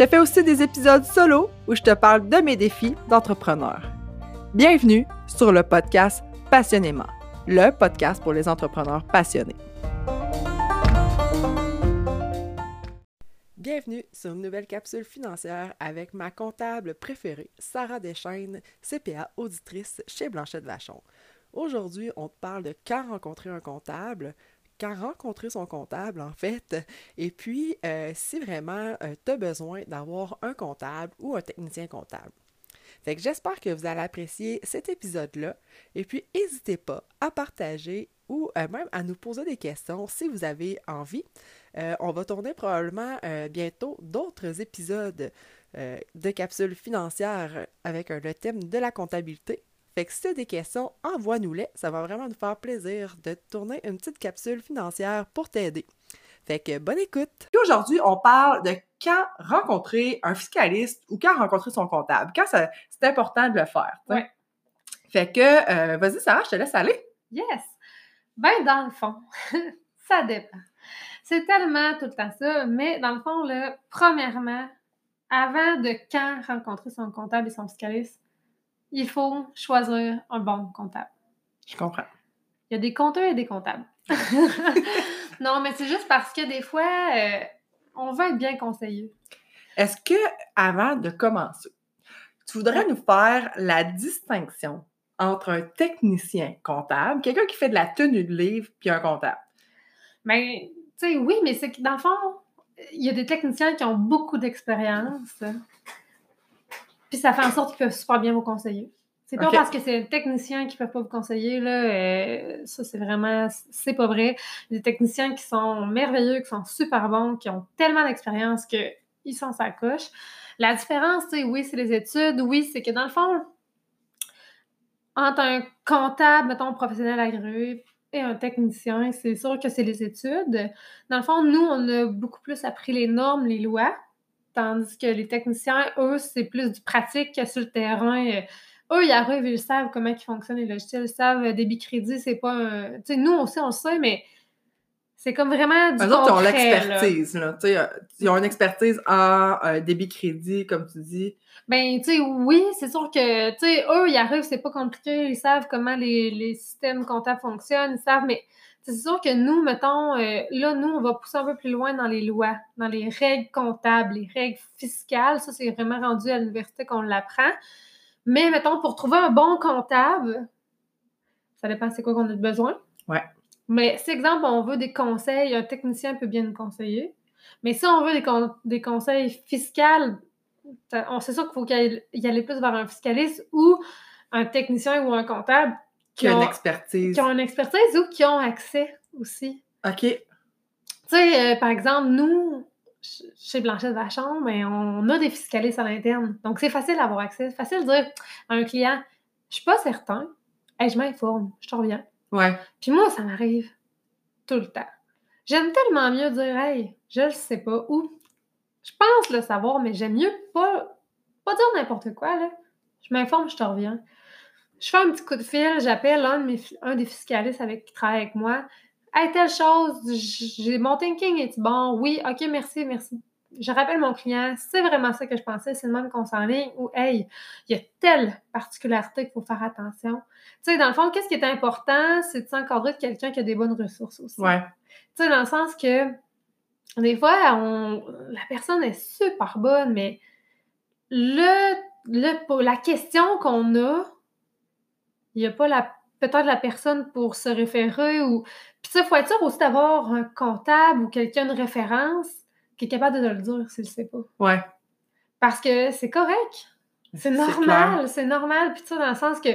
Je fais aussi des épisodes solo où je te parle de mes défis d'entrepreneur. Bienvenue sur le podcast Passionnément, le podcast pour les entrepreneurs passionnés. Bienvenue sur une nouvelle capsule financière avec ma comptable préférée, Sarah Deschaines, CPA auditrice chez Blanchette Vachon. Aujourd'hui, on te parle de quand rencontrer un comptable, quand rencontrer son comptable, en fait, et puis euh, si vraiment euh, tu as besoin d'avoir un comptable ou un technicien comptable. Fait j'espère que vous allez apprécier cet épisode-là. Et puis, n'hésitez pas à partager ou euh, même à nous poser des questions si vous avez envie. on va tourner probablement bientôt d'autres épisodes de capsules financières avec le thème de la comptabilité. Fait que si tu as des questions, envoie-nous-les. Ça va vraiment nous faire plaisir de tourner une petite capsule financière pour t'aider. Fait que bonne écoute. Aujourd'hui, on parle de quand rencontrer un fiscaliste ou quand rencontrer son comptable. Quand c'est important de le faire. Ouais. Fait que, euh, vas-y, Sarah, je te laisse aller. Yes. Ben, dans le fond, ça dépend. C'est tellement tout le temps ça, mais dans le fond, là, premièrement, avant de quand rencontrer son comptable et son fiscaliste, il faut choisir un bon comptable. Je comprends. Il y a des compteurs et des comptables. non, mais c'est juste parce que des fois, euh, on veut être bien conseillé. Est-ce que, avant de commencer, tu voudrais nous faire la distinction entre un technicien comptable, quelqu'un qui fait de la tenue de livre, puis un comptable? Mais, ben, tu sais, oui, mais c'est que dans le fond, il y a des techniciens qui ont beaucoup d'expérience. Puis ça fait en sorte qu'ils peuvent super bien vous conseiller. C'est pas parce que c'est un technicien qui ne peut pas vous conseiller, là, euh, ça c'est vraiment, c'est pas vrai. Des techniciens qui sont merveilleux, qui sont super bons, qui ont tellement d'expérience qu'ils sont sa coche. La différence, sais, oui, c'est les études, oui, c'est que dans le fond, entre un comptable, mettons, professionnel agréé et un technicien, c'est sûr que c'est les études. Dans le fond, nous, on a beaucoup plus appris les normes, les lois, Tandis que les techniciens, eux, c'est plus du pratique que sur le terrain. Euh, eux, ils arrivent, ils savent comment ils fonctionnent les logiciels, ils savent euh, débit crédit, c'est pas un. Tu sais, nous aussi, on le sait, mais c'est comme vraiment du Eux autres, ils ont l'expertise, là. Tu sais, euh, ils ont une expertise en débit crédit, comme tu dis. Ben, tu sais, oui, c'est sûr que, tu sais, eux, ils arrivent, c'est pas compliqué, ils savent comment les, les systèmes comptables fonctionnent, ils savent, mais c'est sûr que nous, mettons, euh, là, nous, on va pousser un peu plus loin dans les lois, dans les règles comptables, les règles fiscales. Ça, c'est vraiment rendu à l'université qu'on l'apprend. Mais, mettons, pour trouver un bon comptable, ça dépend c'est quoi qu'on a besoin. Ouais. Mais, si, exemple, on veut des conseils, un technicien peut bien nous conseiller. Mais si on veut des, des conseils fiscaux, on sait sûr qu'il faut y aller plus vers un fiscaliste ou un technicien ou un comptable qui, ont une expertise. Qui ont une expertise ou qui ont accès aussi. OK. Tu sais, euh, par exemple, nous, chez Blanchette Vachon, mais on a des fiscalistes à l'interne. Donc, c'est facile d'avoir accès. C'est facile de dire à un client, je suis pas certain, hey, je m'informe, je te reviens. Ouais. Puis moi, ça m'arrive tout le temps. J'aime tellement mieux dire, hey, je le sais pas, ou je pense le savoir, mais j'aime mieux pas, pas dire n'importe quoi, là. Je m'informe, je te reviens. Je fais un petit coup de fil, j'appelle un, un des fiscalistes avec, qui travaille avec moi. Hey, telle chose, j'ai mon thinking est bon? Oui, ok, merci, merci. Je rappelle mon client, c'est vraiment ça que je pensais, c'est le même qu'on s'enligne ou hey, il y a telle particularité qu'il faut faire attention. Tu sais, dans le fond, qu'est-ce qui est important, c'est de s'encadrer de quelqu'un qui a des bonnes ressources aussi. Ouais. Tu sais, dans le sens que des fois, on, la personne est super bonne, mais le, le, la question qu'on a, il n'y a pas la peut-être la personne pour se référer ou. Puis ça, il faut être sûr aussi d'avoir un comptable ou quelqu'un de référence qui est capable de le dire s'il ne sait pas. Ouais. Parce que c'est correct. C'est normal, c'est normal. Puis ça, dans le sens que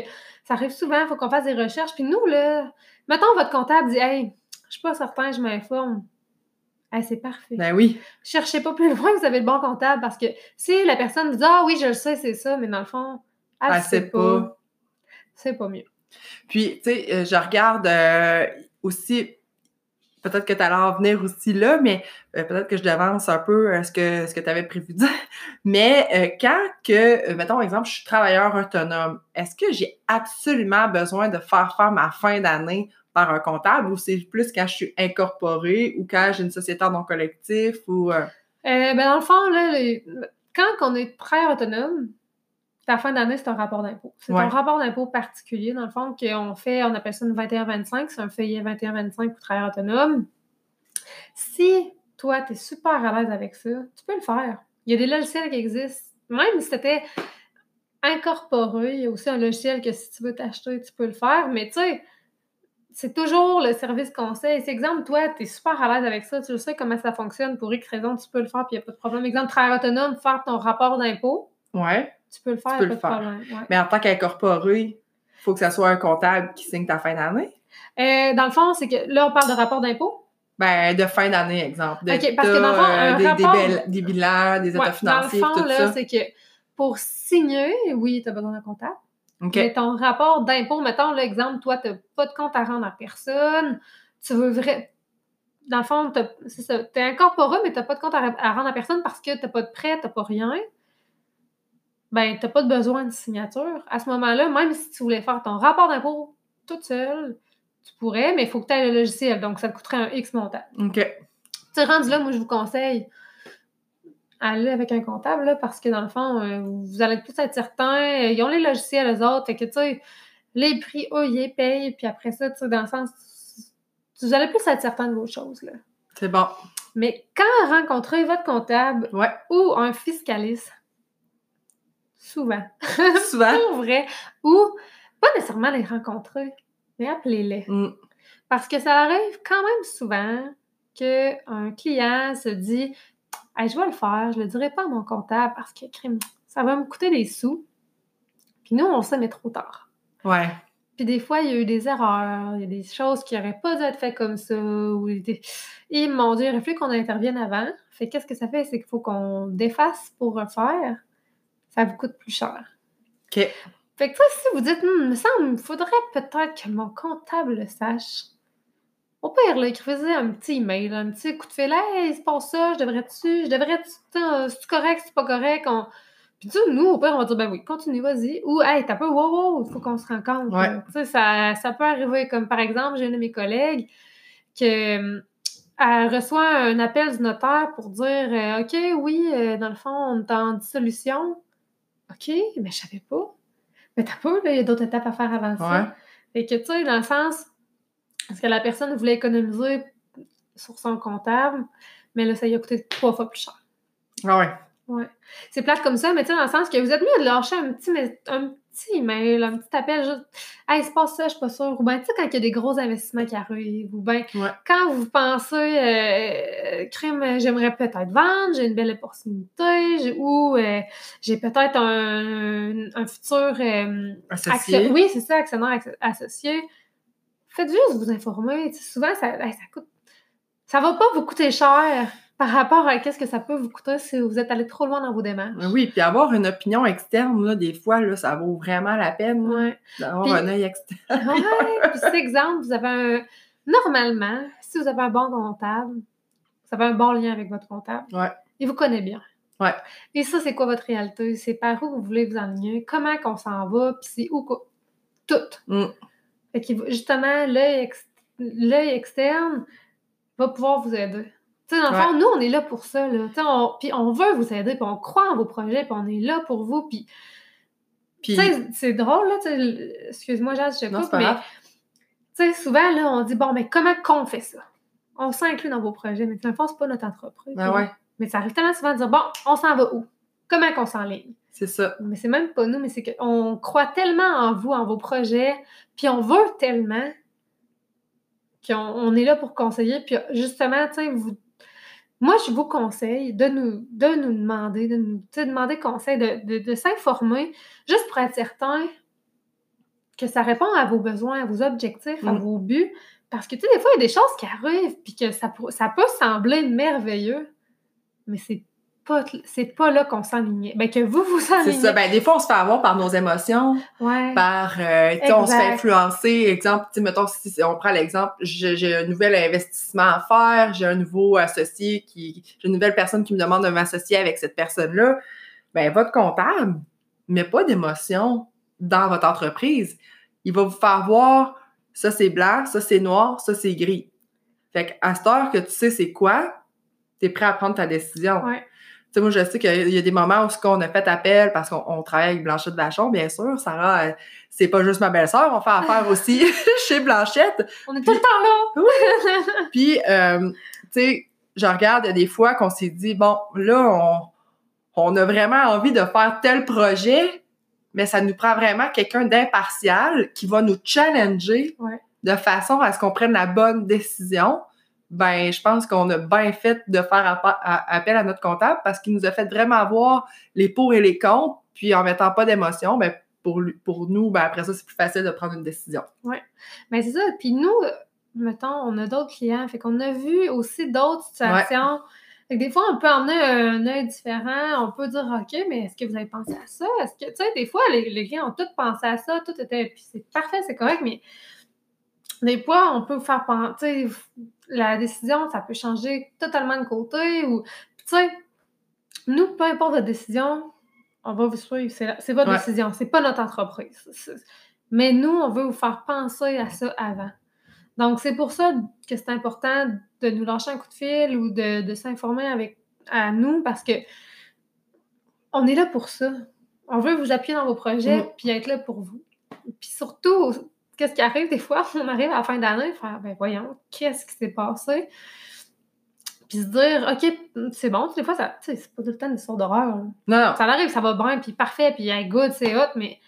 ça arrive souvent, il faut qu'on fasse des recherches. Puis nous, là, mettons votre comptable dit Hey, je suis pas certain, je m'informe. Hey, c'est parfait. Ben oui. Cherchez pas plus loin que vous avez le bon comptable parce que si la personne dit Ah oui, je le sais, c'est ça, mais dans le fond, Elle sait sait pas. C'est pas mieux. Puis, tu sais, euh, je regarde euh, aussi, peut-être que tu allais en venir aussi là, mais euh, peut-être que je devance un peu euh, ce que, ce que tu avais prévu de dire. Mais quand que, mettons, exemple, je suis travailleur autonome, est-ce que j'ai absolument besoin de faire faire ma fin d'année par un comptable ou c'est plus quand je suis incorporée ou quand j'ai une société en non collectif ou... ben dans le fond, là, les- quand on est travailleur autonome, ta fin d'année, c'est un rapport d'impôt. C'est Ouais. un rapport d'impôt particulier, dans le fond, qu'on fait, on appelle ça une 21-25, c'est un feuillet 21-25 pour travailleur autonome. Si toi, tu es super à l'aise avec ça, tu peux le faire. Il y a des logiciels qui existent. Même si c'était incorporé, il y a aussi un logiciel que si tu veux t'acheter, tu peux le faire. Mais tu sais, c'est toujours le service conseil. C'est exemple, toi, tu es super à l'aise avec ça, tu le sais comment ça fonctionne, pour X raison, tu peux le faire, puis il n'y a pas de problème. Exemple, travailleur autonome, faire ton rapport d'impôt, Ouais. Tu peux le faire, Tu il peux n'y a pas le de faire. problème. ouais. Mais en tant qu'incorporé, il faut que ça soit un comptable qui signe ta fin d'année. Euh, dans le fond, c'est que là, on parle de rapport d'impôt? Ben, de fin d'année, exemple. De OK, parce que dans le fond, un des, des rapport- bel- des bilans, des états Ouais, financiers, dans le fond, tout là, ça. c'est que pour signer, oui, tu as besoin d'un comptable. Mais ton rapport d'impôt, mettons l'exemple, toi, tu n'as pas de compte à rendre à personne. Tu veux vrai. Dans le fond. Tu es incorporé, mais tu n'as pas de compte à, à rendre à personne parce que tu n'as pas de prêt, tu n'as pas rien. Ben, tu n'as pas de besoin de signature. À ce moment-là, même si tu voulais faire ton rapport d'impôt toute seule, tu pourrais, mais il faut que tu aies le logiciel. Donc, ça te coûterait un X montant. OK. Tu rendu là, moi, je vous conseille aller avec un comptable, là, parce que dans le fond, euh, vous allez plus être certain. Ils ont les logiciels, eux autres. Fait que, tu sais, les prix, eux, ils payent. Puis après ça, tu sais, dans le sens, vous allez plus être certain de vos choses, là. C'est bon. Mais quand rencontrez votre comptable Ouais. ou un fiscaliste, souvent, Souvent. pour vrai, ou pas nécessairement les rencontrer, mais appelez-les. Mm. Parce que ça arrive quand même souvent qu'un client se dit Hey, Je vais le faire, je le dirai pas à mon comptable parce que crime, ça va me coûter des sous. Puis nous, on sait, mais trop tard. Ouais. Puis des fois, il y a eu des erreurs, il y a des choses qui n'auraient pas dû être faites comme ça. Ou des... Et mon Dieu, il aurait fallu qu'on intervienne avant. Fait que qu'est-ce que ça fait? C'est qu'il faut qu'on défasse pour refaire. Ça vous coûte plus cher. OK. Fait que ça, si vous dites, il me semble, il faudrait peut-être que mon comptable le sache. Au pire, là, écrivez un petit email, un petit coup de fil. Hey, il se passe ça, je devrais-tu, je devrais-tu, c'est correct, c'est pas correct. On... Puis tu nous, au pire, on va dire, ben oui, continue, vas-y. Ou, hey, t'as pas, wow, wow, il faut qu'on se rencontre. Ouais. Tu sais, ça, ça peut arriver. Comme par exemple, j'ai une de mes collègues que. hum, Elle reçoit un appel du notaire pour dire euh, OK, oui, euh, dans le fond, on est en dissolution. OK, mais je savais pas. Mais t'as pas, là, il y a d'autres étapes à faire avant ça. Fait que, tu sais, dans le sens, parce que la personne voulait économiser sur son comptable, mais là, ça lui a coûté trois fois plus cher. Ah ouais. Ouais. C'est plate comme ça, mais tu sais, dans le sens que vous êtes mieux de lâcher un petit, mais- un petit email, un petit appel, juste Hey, il se passe ça, je suis pas sûre. Ou bien, tu sais, quand il y a des gros investissements qui arrivent, ou bien Ouais. quand vous pensez, euh, crime, j'aimerais peut-être vendre, j'ai une belle opportunité, ou euh, j'ai peut-être un, un futur euh, Associé. Action- Oui, c'est ça, actionnaire asso- associé. Faites juste vous informer. Souvent, ça, ça coûte. Ça va pas vous coûter cher par rapport à qu'est-ce que ça peut vous coûter si vous êtes allé trop loin dans vos démarches. Oui, puis avoir une opinion externe, là, des fois, là, ça vaut vraiment la peine Ouais. d'avoir un œil externe. Ouais. Puis, cet exemple, vous avez un. Normalement, si vous avez un bon comptable, vous avez un bon lien avec votre comptable. Ouais. Il vous connaît bien. Ouais. Et ça, c'est quoi votre réalité? C'est par où vous voulez vous enligner? Comment qu'on s'en va? Puis c'est où Tout. Mm. Fait justement, l'œil ex- l'œil externe va pouvoir vous aider. Tu sais, dans le fond, nous, on est là pour ça. Là. On, puis on veut vous aider, puis on croit en vos projets, puis on est là pour vous. Puis, c'est drôle, là. Excuse-moi, Jazz, je te coupe, mais grave. tu sais, souvent, là, on dit, bon, mais comment qu'on fait ça? On s'inclut dans vos projets, mais dans le fond, c'est pas notre entreprise. Ben ouais, Mais ça arrive tellement souvent de dire, bon, on s'en va où? Comment qu'on s'enligne? c'est ça. Mais c'est même pas nous, mais c'est qu'on croit tellement en vous, en vos projets, puis on veut tellement qu'on on est là pour conseiller. Puis justement, tu sais, vous... moi, je vous conseille de nous, de nous demander, de nous demander conseil, de, de, de s'informer, juste pour être certain que ça répond à vos besoins, à vos objectifs, à Mm. vos buts. Parce que, tu sais, des fois, il y a des choses qui arrivent, puis que ça, ça peut sembler merveilleux, mais c'est pas, c'est pas là qu'on s'enligne. Ben, que vous vous C'est enlignez. ça. Ben, des fois, on se fait avoir par nos émotions, Ouais. par, euh, on se fait influencer. Exemple, tu sais, mettons, si on prend l'exemple, j'ai un nouvel investissement à faire, j'ai un nouveau associé qui, j'ai une nouvelle personne qui me demande de m'associer avec cette personne-là. Ben, votre comptable met pas d'émotion dans votre entreprise. Il va vous faire voir, ça c'est blanc, ça c'est noir, ça c'est gris. Fait qu'à cette heure que tu sais c'est quoi, t'es prêt à prendre ta décision. Ouais. Tu sais, moi, je sais qu'il y a des moments où ce qu'on a fait appel parce qu'on on travaille avec Blanchette Vachon, bien sûr. Sarah, euh, c'est pas juste ma belle-sœur, on fait affaire aussi chez Blanchette. On est tout le temps là. Puis, euh, tu sais, je regarde, il y a des fois qu'on s'est dit, bon, là, on, on a vraiment envie de faire tel projet, mais ça nous prend vraiment quelqu'un d'impartial qui va nous challenger Ouais. de façon à ce qu'on prenne la bonne décision. Ben, je pense qu'on a bien fait de faire appel à notre comptable parce qu'il nous a fait vraiment voir les pour et les contre, puis en mettant pas d'émotion, ben, pour, lui- pour nous, ben, après ça, c'est plus facile de prendre une décision. Mais c'est ça. Puis nous, mettons, on a d'autres clients. Fait qu'on a vu aussi d'autres situations. Fait que des fois, on peut emmener un œil différent. On peut dire, OK, mais est-ce que vous avez pensé à ça? Est-ce que, tu sais, des fois, les, les clients ont tous pensé à ça. Tout était. Puis c'est parfait, c'est correct, mais des fois, on peut vous faire penser. La décision, ça peut changer totalement de côté. Ou, tu sais, nous, peu importe votre décision, on va vous suivre. C'est votre Ouais. décision. C'est pas notre entreprise. Mais nous, on veut vous faire penser à ça avant. Donc, c'est pour ça que c'est important de nous lâcher un coup de fil ou de, de s'informer avec à nous parce que on est là pour ça. On veut vous appuyer dans vos projets Mm. puis être là pour vous. Puis surtout, qu'est-ce qui arrive des fois? On arrive à la fin d'année faire ben voyons, qu'est-ce qui s'est passé? Puis se dire, OK, c'est bon, des fois, ça, c'est pas tout le temps une histoire d'horreur. Non, non. Ça arrive, ça va bien, puis parfait, puis hey, good, c'est hot, mais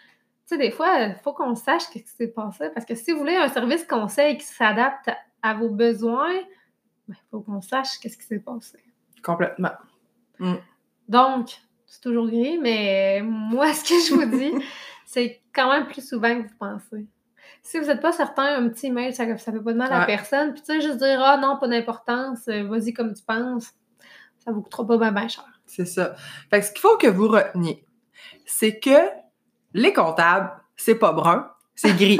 tu sais, des fois, il faut qu'on sache ce qui s'est passé. Parce que si vous voulez un service conseil qui s'adapte à vos besoins, il faut qu'on sache qu'est-ce qui s'est passé. Complètement. Donc, c'est toujours gris, mais moi, ce que je vous dis, c'est quand même plus souvent que vous pensez. Si vous n'êtes pas certain, un petit email, ça ne fait pas de mal à personne. Puis tu sais, juste dire, ah non, pas d'importance, euh, vas-y comme tu penses, ça vous coûtera pas bien ben cher. C'est ça. Fait que ce qu'il faut que vous reteniez, c'est que les comptables, c'est pas brun, c'est gris.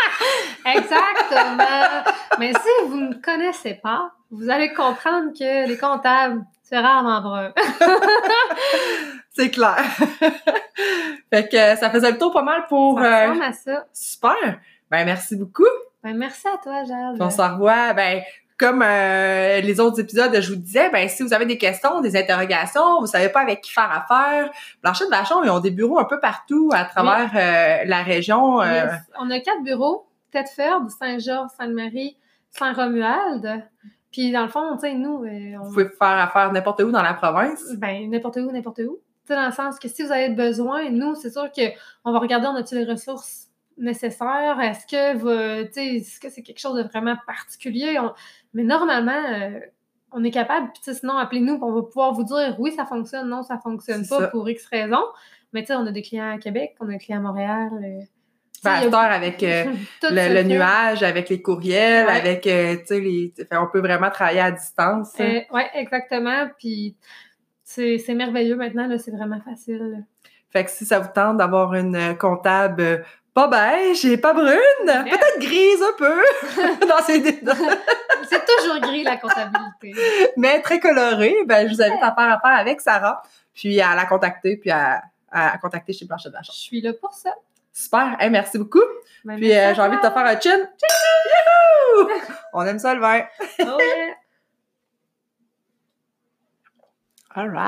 Exactement. Mais si vous ne connaissez pas, vous allez comprendre que les comptables, c'est rarement brun. c'est clair. fait que euh, ça faisait le tour pas mal pour... Ça euh, à ça. super. Ben, merci beaucoup. Ben, merci à toi, Jade. On se revoit, ben, comme euh, les autres épisodes, je vous disais, ben, si vous avez des questions, des interrogations, vous savez pas avec qui faire affaire, Blanchette Vachon, ils ont des bureaux un peu partout à travers euh, la région. euh. On a quatre bureaux, Thetford, Saint-Georges, Sainte-Marie, Saint-Romuald. Puis dans le fond, tu sais, nous, euh, on... Vous pouvez faire affaire n'importe où dans la province. ben, n'importe où, n'importe où. Tu sais, dans le sens que si vous avez besoin, nous, c'est sûr qu'on va regarder, on a-tu les ressources nécessaires? Est-ce que, tu sais, que c'est quelque chose de vraiment particulier? On- Mais normalement, euh, on est capable, puis tu sais, sinon, appelez-nous, on va pouvoir vous dire oui, ça fonctionne, non, ça fonctionne pas ça. pour X raisons. Mais tu sais, on a des clients à Québec, on a des clients à Montréal. euh, Ben, a- avec euh, le, nuage, avec les courriels, Ouais. avec, euh, tu sais, les... on peut vraiment travailler à distance. Euh, ouais, exactement. Puis c'est merveilleux maintenant, là, c'est vraiment facile. Fait que si ça vous tente d'avoir une comptable pas beige et pas brune, peut-être grise un peu, dans ces dans- C'est toujours gris, la comptabilité. mais très colorée, ben, je vous invite à faire affaire avec Sarah, puis à la contacter, puis à, à contacter chez Blanchette Je Vachon. suis là pour ça. Super, Hey, merci beaucoup. Ben, Puis euh, j'ai envie de te faire un chin. Youhou! On aime ça le vin. Oh yeah. All right.